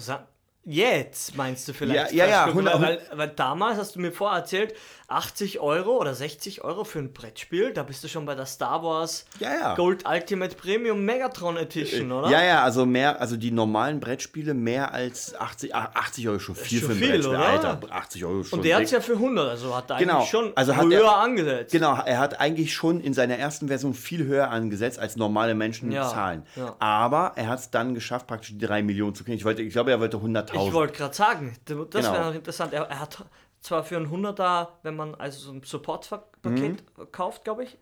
S1: jetzt meinst du vielleicht?
S2: Ja, ja, ja,
S1: Beispiel,
S2: 100
S1: weil, weil, damals hast du mir vorher erzählt, 80 Euro oder 60 Euro für ein Brettspiel, da bist du schon bei der Star Wars
S2: Ja, ja.
S1: Gold Ultimate Premium Megatron Edition, oder?
S2: Ja, ja, also mehr, also die normalen Brettspiele mehr als 80, ah, 80 Euro schon viel
S1: schon
S2: für ein
S1: viel,
S2: Brettspiel.
S1: oder?
S2: Alter, 80 Euro schon.
S1: Und der hat es ja für 100, also hat er
S2: Genau,
S1: eigentlich schon
S2: also
S1: höher
S2: er-
S1: angesetzt.
S2: Genau, er hat eigentlich schon in seiner ersten Version viel höher angesetzt, als normale Menschen zahlen. Aber er hat es dann geschafft, praktisch die 3 Millionen zu kriegen. Ich, wollte, ich glaube, er wollte 100.000.
S1: Ich wollte gerade sagen, das
S2: Genau.
S1: wäre noch interessant. Er, er hat zwar für einen 100er, wenn man also so ein Support-Paket
S2: Mhm.
S1: kauft, glaube ich,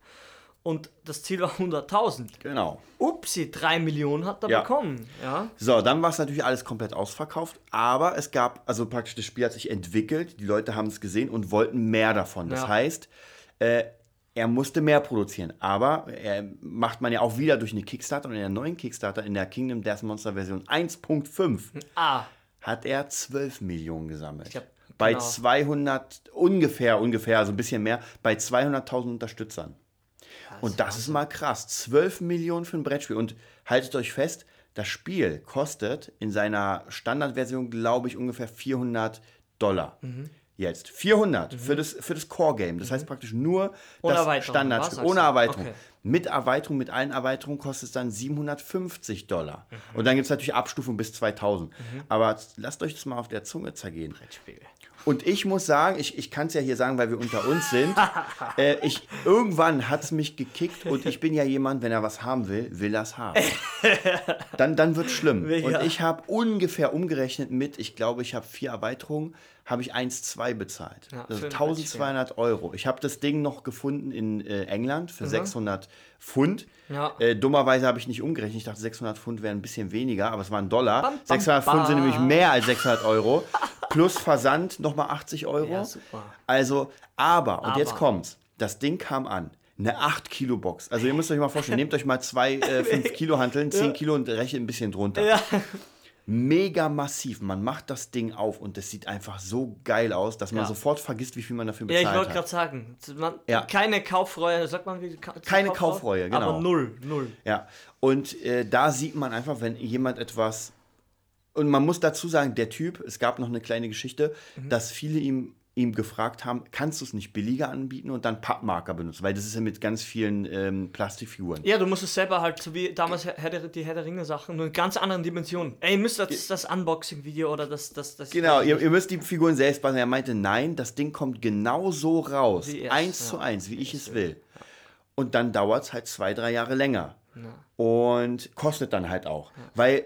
S1: und das Ziel war 100.000.
S2: Genau.
S1: Upsi, 3 Millionen hat er
S2: Ja.
S1: bekommen. Ja.
S2: So, dann war es natürlich alles komplett ausverkauft, aber es gab, also praktisch das Spiel hat sich entwickelt, die Leute haben es gesehen und wollten mehr davon. Das
S1: Ja.
S2: heißt, äh, er musste mehr produzieren, aber er macht man ja auch wieder durch eine Kickstarter und in der neuen Kickstarter, in der Kingdom Death Monster Version 1.5,
S1: Ah,
S2: hat er 12 Millionen gesammelt.
S1: glaub,
S2: bei
S1: genau.
S2: 200, ungefähr, ungefähr, also ein bisschen mehr, bei 200.000 Unterstützern. Und das ist mal krass. 12 Millionen für ein Brettspiel. Und haltet euch fest, das Spiel kostet in seiner Standardversion, glaube ich, ungefähr 400 Dollar.
S1: Mhm.
S2: Jetzt. 400 für das, für das Core-Game. Das heißt praktisch nur
S1: Ohne
S2: das
S1: was sagst
S2: Ohne? Erweiterung.
S1: Okay.
S2: Mit Erweiterung, mit allen Erweiterungen kostet es dann 750 Dollar.
S1: Mhm.
S2: Und dann gibt es natürlich Abstufung bis 2000. Aber lasst euch das mal auf der Zunge zergehen.
S1: Brettspiel.
S2: Und ich muss sagen, ich, ich kann es ja hier sagen, weil wir unter uns sind. äh, ich, irgendwann hat es mich gekickt und ich bin ja jemand, wenn er was haben will, will er es haben. dann dann wird es schlimm.
S1: Ja.
S2: Und ich habe ungefähr umgerechnet mit, ich glaube, ich habe vier Erweiterungen, habe ich 1,2 bezahlt.
S1: Ja,
S2: also
S1: für ein
S2: 1200 Euro. Ich habe das Ding noch gefunden in äh, England für 600 Pfund.
S1: Mhm. Ja.
S2: Äh, dummerweise habe ich nicht umgerechnet. Ich dachte, 600 Pfund wären ein bisschen weniger, aber es waren Dollar.
S1: Bam, bam,
S2: 600 Pfund sind
S1: bam.
S2: nämlich mehr als 600 Euro. Plus Versand nochmal 80 Euro.
S1: Ja, super.
S2: Also, aber, und
S1: Aber.
S2: jetzt kommt's. Das Ding kam an. Eine 8 Kilo Box. Also ihr müsst euch mal vorstellen, nehmt euch mal zwei äh, 5 Kilo Hanteln, 10 Kilo und rechnet ein bisschen drunter.
S1: Ja.
S2: Mega massiv. Man macht das Ding auf und es sieht einfach so geil aus, dass man
S1: Ja.
S2: sofort vergisst, wie viel man dafür
S1: Ja,
S2: bezahlt
S1: ich wollte
S2: hat.
S1: gerade sagen, man,
S2: Ja.
S1: keine Kaufreue, sagt man wie Ka-
S2: Keine Kaufreue, genau.
S1: Aber null, null.
S2: Ja, und äh, da sieht man einfach, wenn jemand etwas. Und man muss dazu sagen, der Typ, es gab noch eine kleine Geschichte,
S1: Mhm.
S2: dass viele ihm, ihm gefragt haben, kannst du es nicht billiger anbieten und dann Pappmarker benutzen, weil das ist ja mit ganz vielen ähm, Plastikfiguren.
S1: Ja, du musst es selber halt, so wie damals Herr der, die Herr der Ringe Sachen, nur in ganz anderen Dimensionen. Ey, ihr müsst das, das Unboxing-Video oder das, das, das.
S2: Genau, ihr, ihr müsst die Figuren selbst basteln. Er meinte, nein, das Ding kommt genau so raus,
S1: es,
S2: eins
S1: ja.
S2: zu eins, wie ich es will. Und dann dauert es halt zwei, drei Jahre länger. Und kostet dann halt auch. Weil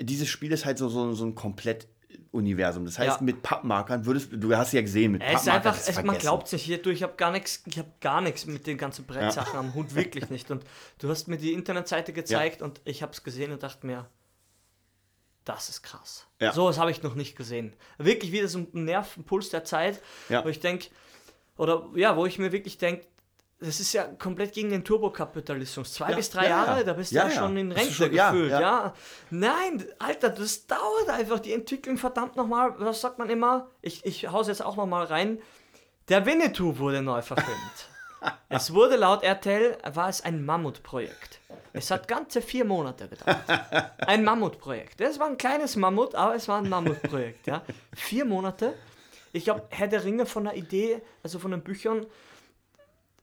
S2: dieses Spiel ist halt so, so, so ein komplett Universum. Das heißt,
S1: Ja.
S2: mit Pappmarkern würdest du, hast ja gesehen, mit
S1: Es ist
S2: Pappmarkern
S1: einfach,
S2: ist
S1: es, man glaubt es nicht. Hier, du, ich habe gar nichts, ich habe gar nichts mit den ganzen Brettsachen am Hut, wirklich nicht. Und du hast mir die Internetseite gezeigt und ich habe es gesehen und dachte mir, das ist krass.
S2: Ja.
S1: So was habe ich noch nicht gesehen. Wirklich wieder so ein Nervenpuls der Zeit,
S2: Ja.
S1: wo ich denke, oder ja, wo ich mir wirklich denke, das ist ja komplett gegen den Turbokapitalismus. Zwei
S2: Ja,
S1: bis drei
S2: ja,
S1: Jahre,
S2: ja.
S1: da bist du ja schon in Rente
S2: schon- ja,
S1: gefühlt. Ja,
S2: ja.
S1: Nein, Alter, das dauert einfach. Die Entwicklung, verdammt nochmal, was sagt man immer? Ich, ich hau's jetzt auch nochmal rein. Der Winnetou wurde neu verfilmt. es wurde laut RTL, war es ein Mammutprojekt. Es hat ganze vier Monate gedauert. Ein Mammutprojekt. Es war ein kleines Mammut, aber es war ein Mammutprojekt. Ja. Vier Monate. Ich glaube, Herr der Ringe von der Idee, also von den Büchern,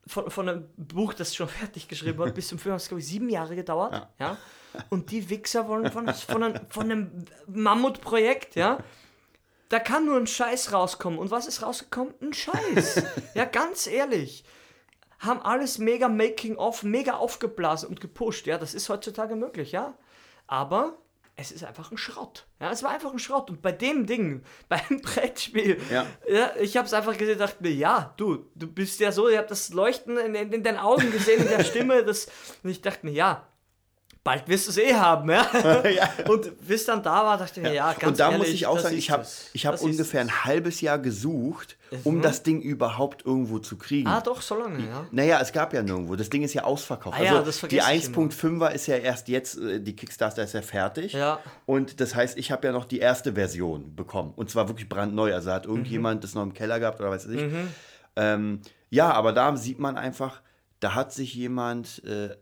S1: von, von einem Buch, das schon fertig geschrieben wurde, bis zum Film hat es, glaube ich, sieben Jahre gedauert. Ja. Und die Wichser wollen von, von, einem, von einem Mammutprojekt, ja. Da kann nur ein Scheiß rauskommen. Und was ist rausgekommen? Ein Scheiß. ja, ganz ehrlich. Haben alles mega Making-of, mega aufgeblasen und gepusht. Ja, das ist heutzutage möglich, ja. Aber es ist einfach ein Schrott. Ja, es war einfach ein Schrott. Und bei dem Ding, beim Brettspiel,
S2: Ja.
S1: ja, ich habe es einfach gesehen, dachte mir, ja, du, du bist ja so, ich habe das Leuchten in, in, in deinen Augen gesehen, in der Stimme, das, und ich dachte mir, ja, bald wirst du es eh haben, ja.
S2: Ja.
S1: Und bis dann da war, dachte ich mir, ja, ganz
S2: und da
S1: ehrlich,
S2: muss ich auch sagen, ich habe ich hab ungefähr ein halbes Jahr gesucht, um
S1: Mhm.
S2: das Ding überhaupt irgendwo zu kriegen.
S1: Ah, doch, so lange, ja.
S2: Naja, es gab ja nirgendwo. Das Ding ist ja ausverkauft.
S1: Ah ja,
S2: also die
S1: vergesse ich immer.
S2: 1.5er ist ja erst jetzt, äh, die Kickstarter ist ja fertig.
S1: Ja.
S2: Und das heißt, ich habe ja noch die erste Version bekommen. Und zwar wirklich brandneu. Also hat irgendjemand das noch im Keller gehabt oder weiß ich.
S1: Mhm.
S2: Ähm, ja, aber da sieht man einfach, da hat sich jemand, äh,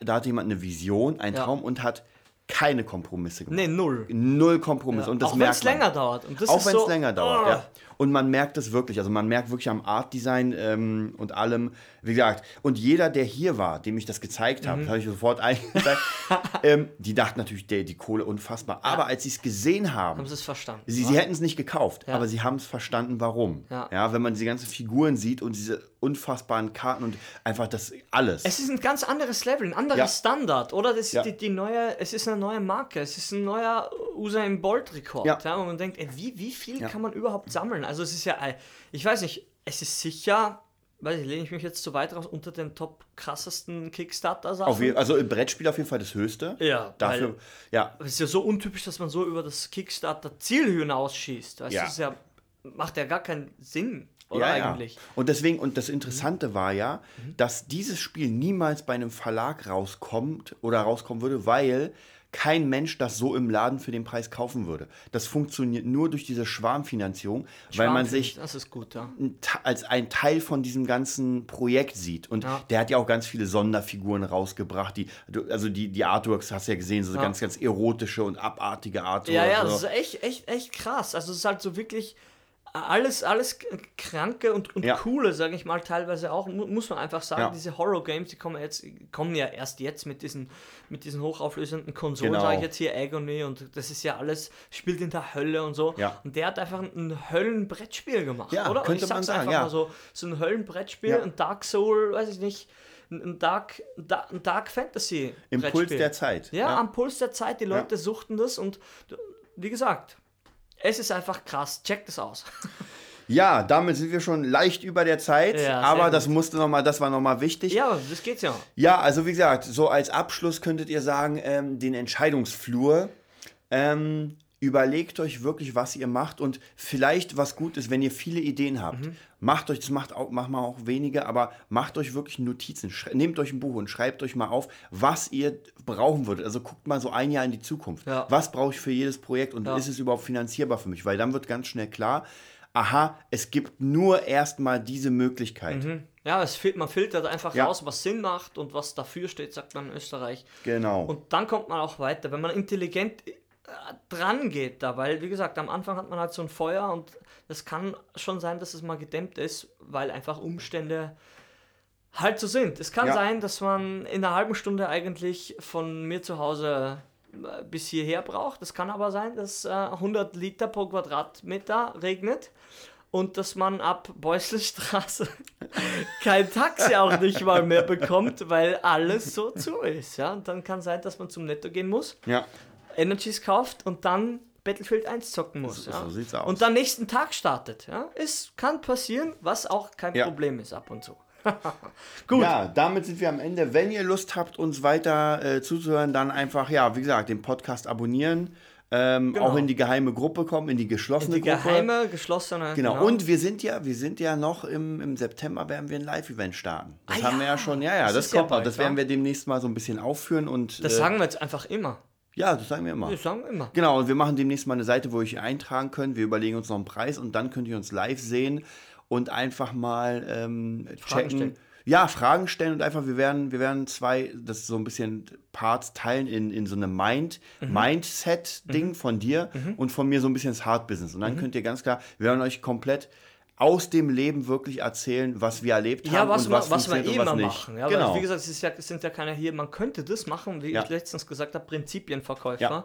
S2: da hat jemand eine Vision, einen
S1: Ja.
S2: Traum und hat keine Kompromisse gemacht.
S1: Nee, null.
S2: Null Kompromisse. Und das
S1: auch wenn es länger dauert. Und das
S2: Auch wenn es
S1: so,
S2: länger dauert,
S1: oh.
S2: ja. Und man merkt es wirklich. Also man merkt wirklich am Artdesign ähm, und allem, wie gesagt, und jeder, der hier war, dem ich das gezeigt
S1: Mhm.
S2: habe, habe ich sofort eingezeigt, ähm, die dachten natürlich, der, die Kohle unfassbar. Aber als sie es gesehen haben,
S1: Haben sie es verstanden.
S2: sie,
S1: ja?
S2: sie hätten es nicht gekauft,
S1: Ja.
S2: aber sie haben es verstanden, warum.
S1: Ja.
S2: wenn man diese ganzen Figuren sieht und diese unfassbaren Karten und einfach das alles.
S1: Es ist ein ganz anderes Level, ein anderer
S2: Ja.
S1: Standard, oder? Das ist
S2: Ja.
S1: die, die neue, es ist eine neue Marke, es ist ein neuer Usain Bolt Rekord,
S2: Ja.
S1: ja. und man denkt, ey, wie, wie viel
S2: Ja.
S1: kann man überhaupt sammeln? Also es ist ja, ich weiß nicht, es ist sicher, weiß ich, lehne ich mich jetzt zu weit raus unter den top krassesten Kickstarter Sachen.
S2: auf je, also im Brettspiel auf jeden Fall das Höchste.
S1: Ja,
S2: Dafür,
S1: weil-
S2: ja,
S1: Es ist ja so untypisch, dass man so über das Kickstarter Ziel hinausschießt. Weißt
S2: Ja.
S1: das ja, macht ja gar keinen Sinn, oder eigentlich? Mhm.
S2: Ja. Und deswegen, und das Interessante war ja, dass dieses Spiel niemals bei einem Verlag rauskommt oder rauskommen würde, weil kein Mensch das so im Laden für den Preis kaufen würde. Das funktioniert nur durch diese Schwarmfinanzierung, weil man sich
S1: gut, ja.
S2: als ein Teil von diesem ganzen Projekt sieht. Und
S1: Ja.
S2: der hat ja auch ganz viele Sonderfiguren rausgebracht. Die, also die, die Artworks hast du ja gesehen, so
S1: Ja.
S2: ganz, ganz erotische und abartige Artworks.
S1: Ja, ja, das ist echt, echt, echt krass. Also es ist halt so wirklich alles, alles kranke und, und
S2: Ja.
S1: coole, sage ich mal, teilweise auch, mu muss man einfach sagen,
S2: Ja.
S1: diese Horror-Games, die kommen jetzt, kommen ja erst jetzt mit diesen, mit diesen hochauflösenden Konsolen,
S2: Genau.
S1: sage ich jetzt hier Agony und das ist ja alles, spielt in der Hölle und so.
S2: Ja.
S1: Und der hat einfach ein, Höllenbrettspiel gemacht,
S2: Ja,
S1: oder?
S2: Könnte
S1: ich
S2: man
S1: sag's
S2: sagen,
S1: einfach
S2: ja.
S1: mal so, so ein Höllenbrettspiel,
S2: Ja.
S1: ein Dark Soul, weiß ich nicht, ein Dark, Da- ein Dark Fantasy.
S2: Impuls
S1: Brettspiel.
S2: der Zeit.
S1: Ja, am Puls der Zeit, die Leute suchten das und wie gesagt, es ist einfach krass. Checkt es aus.
S2: Ja, damit sind wir schon leicht über der Zeit,
S1: Ja,
S2: aber das musste noch mal, das war nochmal wichtig. Ja.
S1: ja, das geht's ja.
S2: also wie gesagt, so als Abschluss könntet ihr sagen, ähm, den Entscheidungsflur. Ähm, überlegt euch wirklich, was ihr macht und vielleicht was gut ist, wenn ihr viele Ideen habt.
S1: Mhm.
S2: Macht euch, das macht auch, macht mal auch wenige, aber macht euch wirklich Notizen. Schrei- Nehmt euch ein Buch und schreibt euch mal auf, was ihr brauchen würdet. Also guckt mal so ein Jahr in die Zukunft.
S1: Ja.
S2: Was brauche ich für jedes Projekt und
S1: Ja.
S2: ist es überhaupt finanzierbar für mich? Weil dann wird ganz schnell klar, aha, es gibt nur erstmal diese Möglichkeit.
S1: Ja, es fil man filtert einfach
S2: Ja.
S1: raus, was Sinn macht und was dafür steht, sagt man in Österreich.
S2: Genau.
S1: Und dann kommt man auch weiter, wenn man intelligent dran geht da, weil wie gesagt, am Anfang hat man halt so ein Feuer und es kann schon sein, dass es mal gedämmt ist, weil einfach Umstände halt so sind. Es kann
S2: Ja.
S1: sein, dass man in einer halben Stunde eigentlich von mir zu Hause äh, bis hierher braucht. Es kann aber sein, dass äh, 100 Liter pro Quadratmeter regnet und dass man ab Beusselstraße kein Taxi auch nicht mal mehr bekommt, weil alles so zu ist. Ja? Und dann kann sein, dass man zum Netto gehen muss,
S2: ja.
S1: Energies kauft und dann Battlefield 1 zocken muss.
S2: So-
S1: ja?
S2: so sieht's aus.
S1: Und dann nächsten Tag startet. Ja? Es kann passieren, was auch kein
S2: Ja.
S1: Problem ist ab und zu. Gut.
S2: Ja, damit sind wir am Ende. Wenn ihr Lust habt, uns weiter äh, zuzuhören, dann einfach, ja, wie gesagt, den Podcast abonnieren. Ähm,
S1: Genau.
S2: Auch in die geheime Gruppe kommen, in die geschlossene
S1: Die
S2: Gruppe.
S1: geheime, geschlossene.
S2: Genau. und wir sind ja, wir sind ja noch im, im September werden wir ein Live-Event starten. Das
S1: Ah
S2: haben wir
S1: ja,
S2: ja schon, ja, ja,
S1: das
S2: das,
S1: ja
S2: kommt noch.
S1: bald,
S2: Das werden wir demnächst mal so ein bisschen aufführen und
S1: das
S2: äh,
S1: sagen wir jetzt einfach immer.
S2: Ja, das sagen wir immer.
S1: Das sagen wir immer.
S2: Genau, und wir machen demnächst mal eine Seite, wo ihr euch eintragen könnt. Wir überlegen uns noch einen Preis und dann könnt ihr uns live sehen und einfach mal ähm, checken.
S1: stellen.
S2: Ja, Fragen stellen und einfach, wir werden, wir werden zwei, das ist so ein bisschen Parts teilen in, in so eine Mind,
S1: Mhm.
S2: Mindset-Ding von dir und von mir so ein bisschen das Hard Business. Und dann
S1: Mhm.
S2: könnt ihr ganz klar, wir werden euch komplett aus dem Leben wirklich erzählen, was wir erlebt haben
S1: Ja, was,
S2: und
S1: wir,
S2: was,
S1: was wir eh immer machen. Ja,
S2: genau.
S1: weil, wie gesagt, es, ist ja, es sind ja keine hier, man könnte das machen, wie
S2: Ja.
S1: ich letztens gesagt habe, Prinzipienverkäufer.
S2: Ja.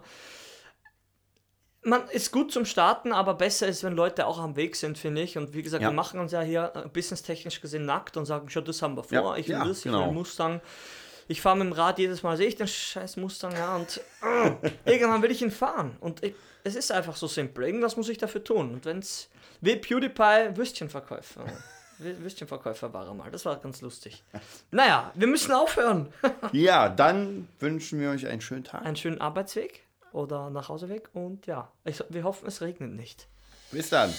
S1: Man ist gut zum Starten, aber besser ist, wenn Leute auch am Weg sind, finde ich. Und wie gesagt, wir machen uns ja hier äh, businesstechnisch gesehen nackt und sagen, schon, das haben wir vor, ich will das, ich
S2: genau.
S1: will Mustang. Ich fahre mit dem Rad jedes Mal, sehe ich den scheiß Mustang, ja, und äh, irgendwann will ich ihn fahren. Und ich, es ist einfach so simpel. Irgendwas muss ich dafür tun. Und wenn es wie PewDiePie Würstchenverkäufer. Würstchenverkäufer war er mal. Das war ganz lustig. Naja, wir müssen aufhören.
S2: Ja, dann wünschen wir euch einen schönen Tag.
S1: Einen schönen Arbeitsweg oder Nachhauseweg und ja, ich, wir hoffen, es regnet nicht.
S2: Bis dann.